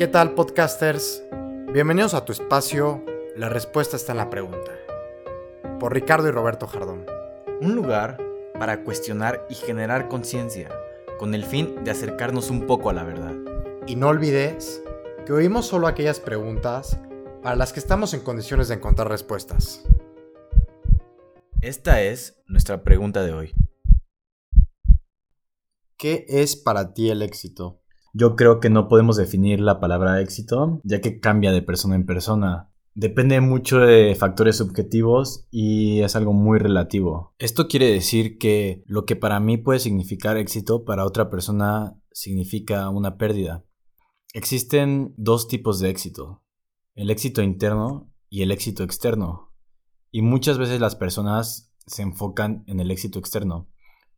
¿Qué tal podcasters? Bienvenidos a tu espacio La respuesta está en la pregunta. Por Ricardo y Roberto Jardón. Un lugar para cuestionar y generar conciencia, con el fin de acercarnos un poco a la verdad. Y no olvides que oímos solo aquellas preguntas para las que estamos en condiciones de encontrar respuestas. Esta es nuestra pregunta de hoy. ¿Qué es para ti el éxito? Yo creo que no podemos definir la palabra éxito, ya que cambia de persona en persona. Depende mucho de factores subjetivos y es algo muy relativo. Esto quiere decir que lo que para mí puede significar éxito, para otra persona significa una pérdida. Existen dos tipos de éxito, el éxito interno y el éxito externo. Y muchas veces las personas se enfocan en el éxito externo.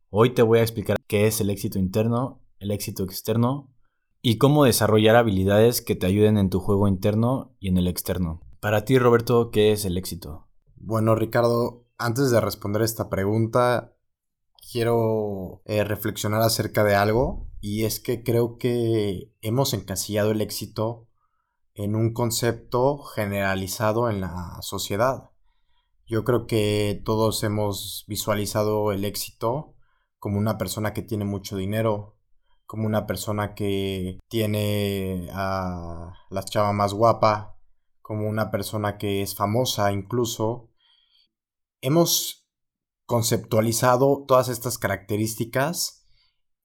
Hoy te voy a explicar qué es el éxito interno, el éxito externo y cómo desarrollar habilidades que te ayuden en tu juego interno y en el externo. Para ti, Roberto, ¿qué es el éxito? Bueno, Ricardo, antes de responder esta pregunta, quiero eh, reflexionar acerca de algo y es que creo que hemos encasillado el éxito en un concepto generalizado en la sociedad. Yo creo que todos hemos visualizado el éxito como una persona que tiene mucho dinero, como una persona que tiene a la chava más guapa, como una persona que es famosa incluso. Hemos conceptualizado todas estas características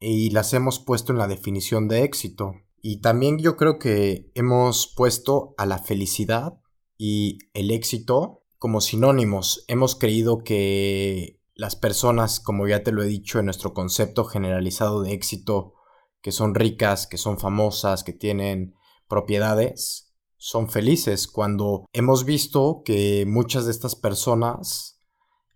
y las hemos puesto en la definición de éxito. Y también yo creo que hemos puesto a la felicidad y el éxito como sinónimos. Hemos creído que las personas, como ya te lo he dicho en nuestro concepto generalizado de éxito, que son ricas, que son famosas, que tienen propiedades, son felices cuando hemos visto que muchas de estas personas,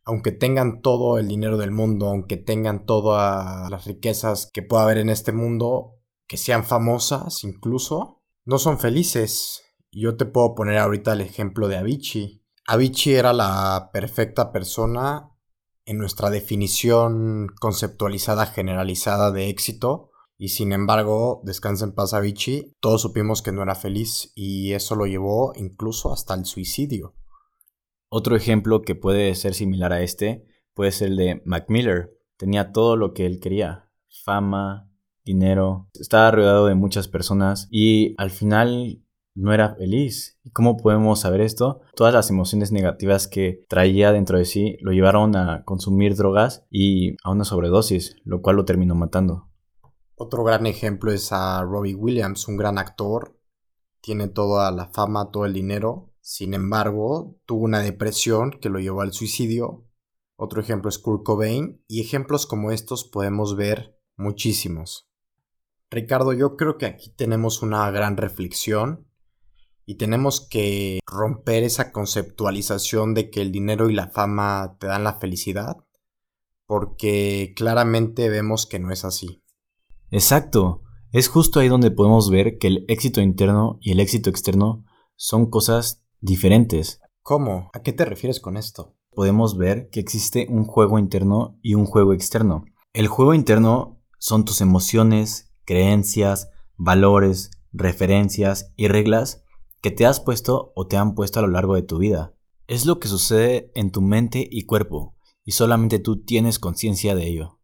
aunque tengan todo el dinero del mundo, aunque tengan todas las riquezas que pueda haber en este mundo, que sean famosas incluso, no son felices. Yo te puedo poner ahorita el ejemplo de Avicii. Avicii era la perfecta persona en nuestra definición conceptualizada generalizada de éxito, y sin embargo, descansa en paz todos supimos que no era feliz y eso lo llevó incluso hasta el suicidio. Otro ejemplo que puede ser similar a este puede ser el de Mac Miller. Tenía todo lo que él quería, fama, dinero, estaba rodeado de muchas personas y al final no era feliz. ¿Y cómo podemos saber esto? Todas las emociones negativas que traía dentro de sí lo llevaron a consumir drogas y a una sobredosis, lo cual lo terminó matando. Otro gran ejemplo es a Robbie Williams, un gran actor, tiene toda la fama, todo el dinero, sin embargo, tuvo una depresión que lo llevó al suicidio. Otro ejemplo es Kurt Cobain y ejemplos como estos podemos ver muchísimos. Ricardo, yo creo que aquí tenemos una gran reflexión y tenemos que romper esa conceptualización de que el dinero y la fama te dan la felicidad, porque claramente vemos que no es así. Exacto. Es justo ahí donde podemos ver que el éxito interno y el éxito externo son cosas diferentes. ¿Cómo? ¿A qué te refieres con esto? Podemos ver que existe un juego interno y un juego externo. El juego interno son tus emociones, creencias, valores, referencias y reglas que te has puesto o te han puesto a lo largo de tu vida. Es lo que sucede en tu mente y cuerpo, y solamente tú tienes conciencia de ello.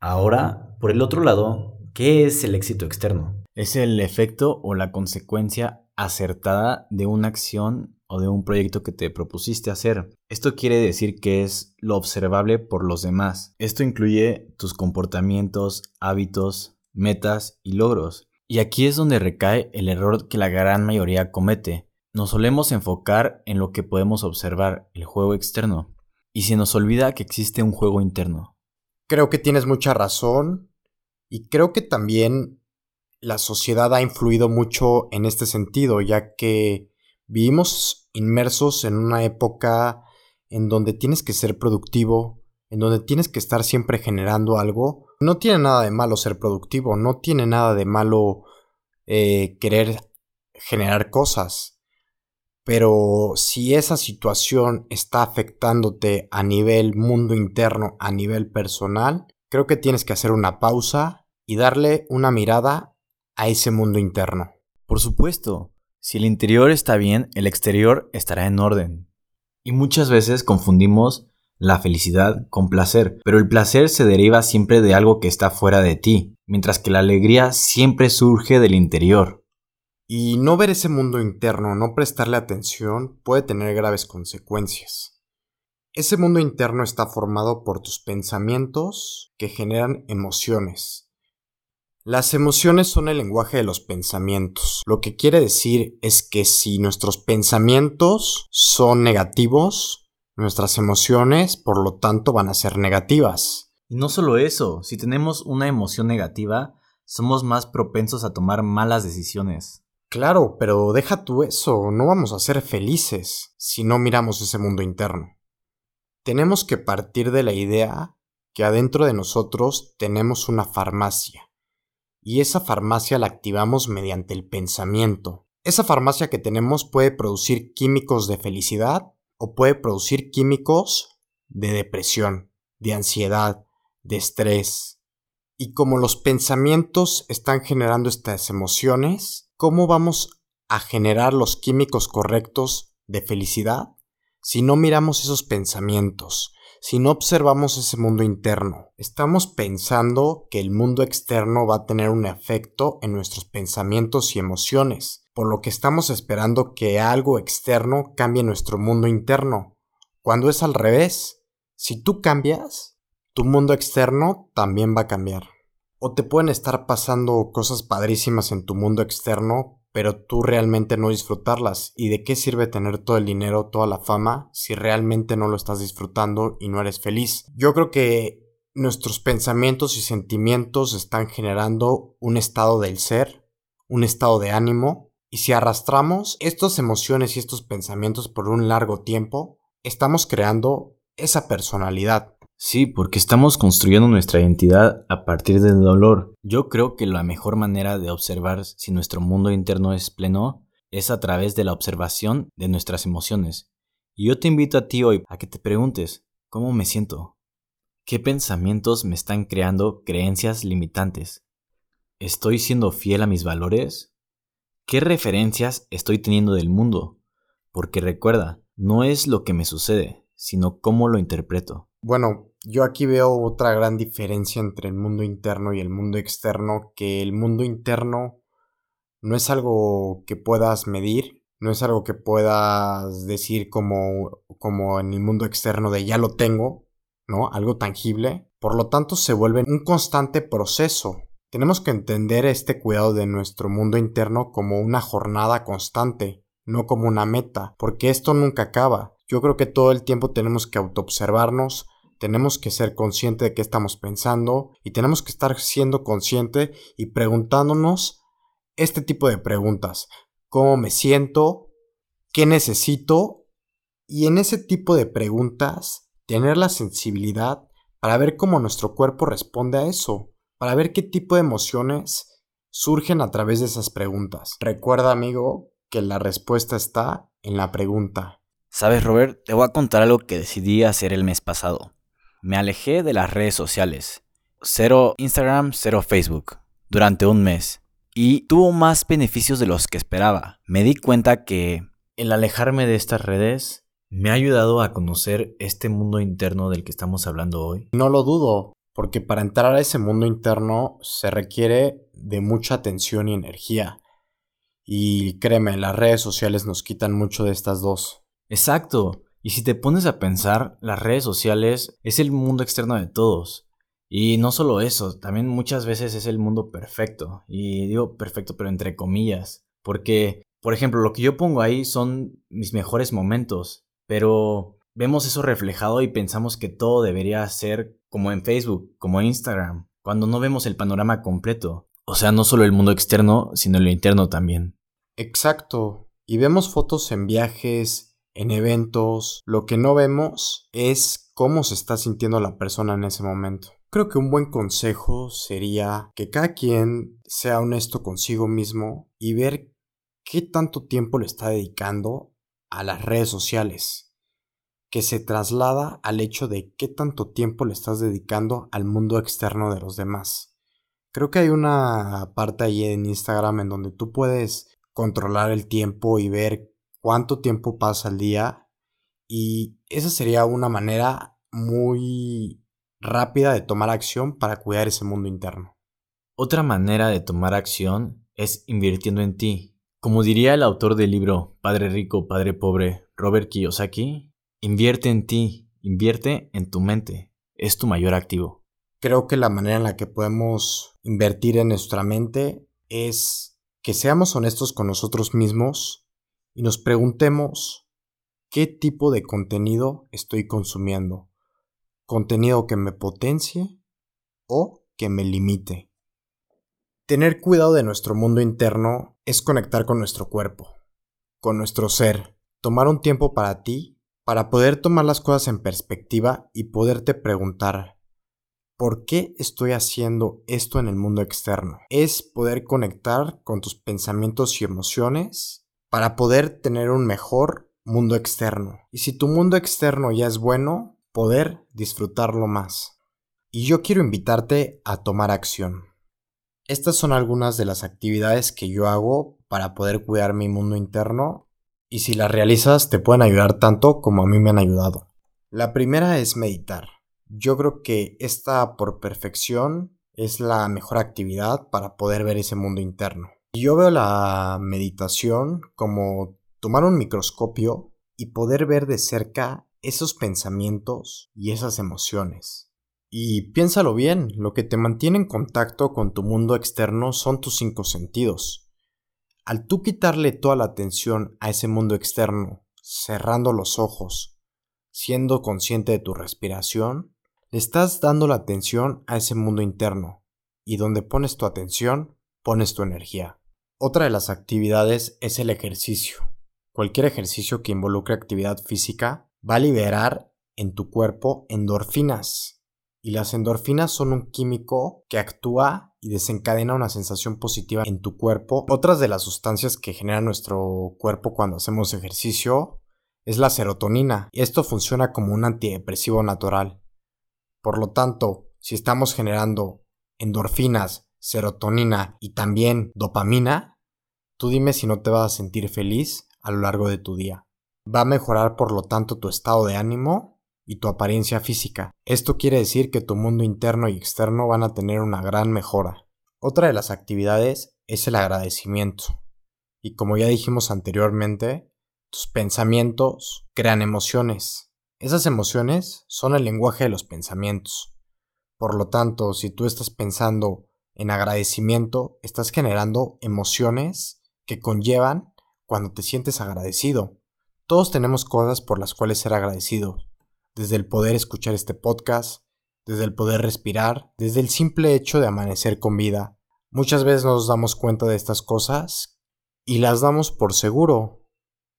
Ahora, por el otro lado, ¿Qué es el éxito externo? Es el efecto o la consecuencia acertada de una acción o de un proyecto que te propusiste hacer. Esto quiere decir que es lo observable por los demás. Esto incluye tus comportamientos, hábitos, metas y logros. Y aquí es donde recae el error que la gran mayoría comete. Nos solemos enfocar en lo que podemos observar, el juego externo, y se nos olvida que existe un juego interno. Creo que tienes mucha razón y creo que también la sociedad ha influido mucho en este sentido, ya que vivimos inmersos en una época en donde tienes que ser productivo, en donde tienes que estar siempre generando algo. No tiene nada de malo ser productivo, no tiene nada de malo eh, querer generar cosas. Pero si esa situación está afectándote a nivel mundo interno, a nivel personal, creo que tienes que hacer una pausa y darle una mirada a ese mundo interno. Por supuesto, si el interior está bien, el exterior estará en orden. Y muchas veces confundimos la felicidad con placer, pero el placer se deriva siempre de algo que está fuera de ti, mientras que la alegría siempre surge del interior. Y no ver ese mundo interno, no prestarle atención, puede tener graves consecuencias. Ese mundo interno está formado por tus pensamientos que generan emociones, las emociones son el lenguaje de los pensamientos. Lo que quiere decir es que si nuestros pensamientos son negativos, nuestras emociones, por lo tanto, van a ser negativas. Y no solo eso, si tenemos una emoción negativa, somos más propensos a tomar malas decisiones. Claro, pero deja tú eso, no vamos a ser felices si no miramos ese mundo interno. Tenemos que partir de la idea que adentro de nosotros tenemos una farmacia y esa farmacia la activamos mediante el pensamiento. Esa farmacia que tenemos puede producir químicos de felicidad o puede producir químicos de depresión, de ansiedad, de estrés. Y como los pensamientos están generando estas emociones, ¿cómo vamos a generar los químicos correctos de felicidad si no miramos esos pensamientos? si no observamos ese mundo interno. Estamos pensando que el mundo externo va a tener un efecto en nuestros pensamientos y emociones, por lo que estamos esperando que algo externo cambie nuestro mundo interno, cuando es al revés. Si tú cambias, tu mundo externo también va a cambiar. O te pueden estar pasando cosas padrísimas en tu mundo externo, pero tú realmente no disfrutarlas. ¿Y de qué sirve tener todo el dinero, toda la fama, si realmente no lo estás disfrutando y no eres feliz? Yo creo que nuestros pensamientos y sentimientos están generando un estado del ser, un estado de ánimo, y si arrastramos estas emociones y estos pensamientos por un largo tiempo, estamos creando esa personalidad. Sí, porque estamos construyendo nuestra identidad a partir del dolor. Yo creo que la mejor manera de observar si nuestro mundo interno es pleno es a través de la observación de nuestras emociones. Y yo te invito a ti hoy a que te preguntes, ¿cómo me siento? ¿Qué pensamientos me están creando creencias limitantes? ¿Estoy siendo fiel a mis valores? ¿Qué referencias estoy teniendo del mundo? Porque recuerda, no es lo que me sucede, sino cómo lo interpreto. Bueno, yo aquí veo otra gran diferencia entre el mundo interno y el mundo externo, que el mundo interno no es algo que puedas medir, no es algo que puedas decir como, como en el mundo externo de ya lo tengo, ¿no? Algo tangible. Por lo tanto, se vuelve un constante proceso. Tenemos que entender este cuidado de nuestro mundo interno como una jornada constante, no como una meta, porque esto nunca acaba. Yo creo que todo el tiempo tenemos que autoobservarnos, tenemos que ser conscientes de qué estamos pensando y tenemos que estar siendo consciente y preguntándonos este tipo de preguntas. ¿Cómo me siento? ¿Qué necesito? Y en ese tipo de preguntas, tener la sensibilidad para ver cómo nuestro cuerpo responde a eso, para ver qué tipo de emociones surgen a través de esas preguntas. Recuerda, amigo, que la respuesta está en la pregunta. Sabes, Robert, te voy a contar algo que decidí hacer el mes pasado me alejé de las redes sociales. Cero Instagram, cero Facebook, durante un mes. Y tuvo más beneficios de los que esperaba. Me di cuenta que el alejarme de estas redes me ha ayudado a conocer este mundo interno del que estamos hablando hoy. No lo dudo, porque para entrar a ese mundo interno se requiere de mucha atención y energía. Y créeme, las redes sociales nos quitan mucho de estas dos. Exacto. Y si te pones a pensar, las redes sociales es el mundo externo de todos. Y no solo eso, también muchas veces es el mundo perfecto. Y digo perfecto, pero entre comillas. Porque, por ejemplo, lo que yo pongo ahí son mis mejores momentos. Pero vemos eso reflejado y pensamos que todo debería ser como en Facebook, como en Instagram, cuando no vemos el panorama completo. O sea, no solo el mundo externo, sino el interno también. Exacto. Y vemos fotos en viajes, en eventos, lo que no vemos es cómo se está sintiendo la persona en ese momento. Creo que un buen consejo sería que cada quien sea honesto consigo mismo y ver qué tanto tiempo le está dedicando a las redes sociales, que se traslada al hecho de qué tanto tiempo le estás dedicando al mundo externo de los demás. Creo que hay una parte ahí en Instagram en donde tú puedes controlar el tiempo y ver cuánto tiempo pasa al día. Y esa sería una manera muy rápida de tomar acción para cuidar ese mundo interno. Otra manera de tomar acción es invirtiendo en ti. Como diría el autor del libro Padre Rico, Padre Pobre, Robert Kiyosaki, invierte en ti, invierte en tu mente, es tu mayor activo. Creo que la manera en la que podemos invertir en nuestra mente es que seamos honestos con nosotros mismos y nos preguntemos qué tipo de contenido estoy consumiendo. Contenido que me potencie o que me limite. Tener cuidado de nuestro mundo interno es conectar con nuestro cuerpo, con nuestro ser, tomar un tiempo para ti, para poder tomar las cosas en perspectiva y poderte preguntar, ¿por qué estoy haciendo esto en el mundo externo? Es poder conectar con tus pensamientos y emociones para poder tener un mejor mundo externo. Y si tu mundo externo ya es bueno, poder disfrutarlo más. Y yo quiero invitarte a tomar acción. Estas son algunas de las actividades que yo hago para poder cuidar mi mundo interno y si las realizas te pueden ayudar tanto como a mí me han ayudado. La primera es meditar. Yo creo que esta por perfección es la mejor actividad para poder ver ese mundo interno. Yo veo la meditación como tomar un microscopio y poder ver de cerca esos pensamientos y esas emociones. Y piénsalo bien, lo que te mantiene en contacto con tu mundo externo son tus cinco sentidos. Al tú quitarle toda la atención a ese mundo externo, cerrando los ojos, siendo consciente de tu respiración, le estás dando la atención a ese mundo interno, y donde pones tu atención, pones tu energía. Otra de las actividades es el ejercicio. Cualquier ejercicio que involucre actividad física va a liberar en tu cuerpo endorfinas, y las endorfinas son un químico que actúa y desencadena una sensación positiva en tu cuerpo. Otras de las sustancias que genera nuestro cuerpo cuando hacemos ejercicio es la serotonina. Esto funciona como un antidepresivo natural. Por lo tanto, si estamos generando endorfinas, serotonina y también dopamina, tú dime si no te vas a sentir feliz a lo largo de tu día. Va a mejorar por lo tanto tu estado de ánimo y tu apariencia física. Esto quiere decir que tu mundo interno y externo van a tener una gran mejora. Otra de las actividades es el agradecimiento. Y como ya dijimos anteriormente, tus pensamientos crean emociones. Esas emociones son el lenguaje de los pensamientos. Por lo tanto, si tú estás pensando en agradecimiento, estás generando emociones que conllevan cuando te sientes agradecido. Todos tenemos cosas por las cuales ser agradecidos desde el poder escuchar este podcast, desde el poder respirar, desde el simple hecho de amanecer con vida. Muchas veces nos damos cuenta de estas cosas y las damos por seguro,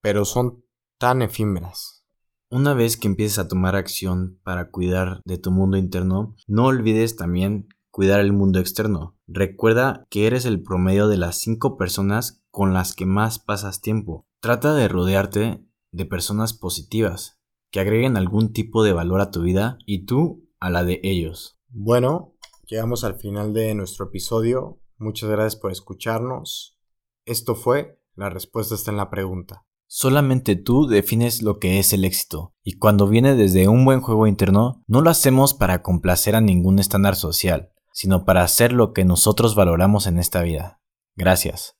pero son tan efímeras. Una vez que empieces a tomar acción para cuidar de tu mundo interno, no olvides también cuidar el mundo externo. Recuerda que eres el promedio de las cinco personas con las que más pasas tiempo. Trata de rodearte de personas positivas, que agreguen algún tipo de valor a tu vida y tú a la de ellos. Bueno, llegamos al final de nuestro episodio. Muchas gracias por escucharnos. Esto fue La respuesta está en la pregunta. Solamente tú defines lo que es el éxito, y cuando viene desde un buen juego interno, no lo hacemos para complacer a ningún estándar social, sino para hacer lo que nosotros valoramos en esta vida. Gracias.